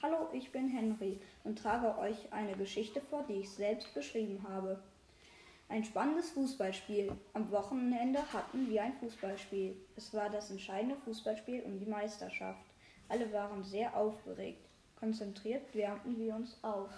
Hallo, ich bin Henry und trage euch eine Geschichte vor, die ich selbst geschrieben habe. Ein spannendes Fußballspiel. Am Wochenende hatten wir ein Fußballspiel. Es war das entscheidende Fußballspiel um die Meisterschaft. Alle waren sehr aufgeregt. Konzentriert wärmten wir uns auf.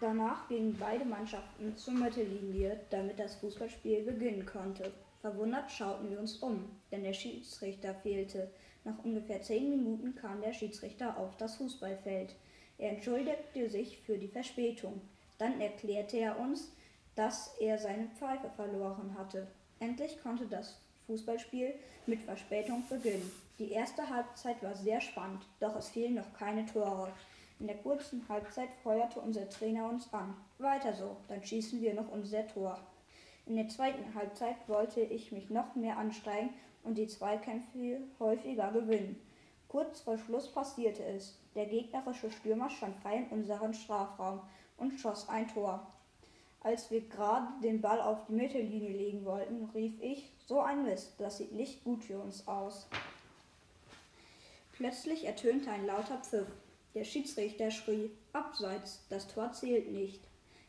Danach gingen beide Mannschaften zur Mittellinie, damit das Fußballspiel beginnen konnte. Verwundert schauten wir uns um, denn der Schiedsrichter fehlte. Nach ungefähr zehn Minuten kam der Schiedsrichter auf das Fußballfeld. Er entschuldigte sich für die Verspätung. Dann erklärte er uns, dass er seine Pfeife verloren hatte. Endlich konnte das Fußballspiel mit Verspätung beginnen. Die erste Halbzeit war sehr spannend, doch es fielen noch keine Tore. In der kurzen Halbzeit feuerte unser Trainer uns an. Weiter so, dann schießen wir noch unser Tor. In der zweiten Halbzeit wollte ich mich noch mehr ansteigen und die Zweikämpfe häufiger gewinnen. Kurz vor Schluss passierte es. Der gegnerische Stürmer stand frei in unseren Strafraum und schoss ein Tor. Als wir gerade den Ball auf die Mittellinie legen wollten, rief ich, so ein Mist, das sieht nicht gut für uns aus. Plötzlich ertönte ein lauter Pfiff. Der Schiedsrichter schrie, Abseits, das Tor zählt nicht.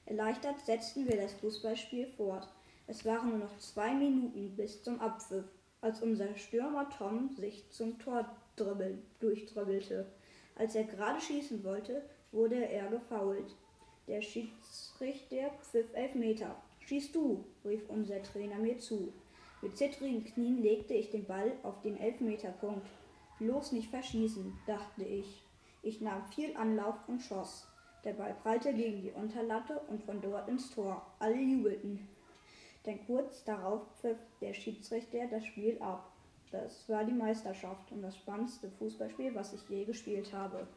Erleichtert setzten wir das Fußballspiel fort. Es waren nur noch zwei Minuten bis zum Abpfiff als unser Stürmer Tom sich zum Tor durchdribbelte. Als er gerade schießen wollte, wurde er gefault. Der Schiedsrichter pfiff elf Meter. Schieß du, rief unser Trainer mir zu. Mit zittrigen Knien legte ich den Ball auf den Elfmeterpunkt. Bloß nicht verschießen, dachte ich. Ich nahm viel Anlauf und schoss. Der Ball prallte gegen die Unterlatte und von dort ins Tor. Alle jubelten. Denn kurz darauf pfiff der Schiedsrichter das Spiel ab. Das war die Meisterschaft und das spannendste Fußballspiel, was ich je gespielt habe.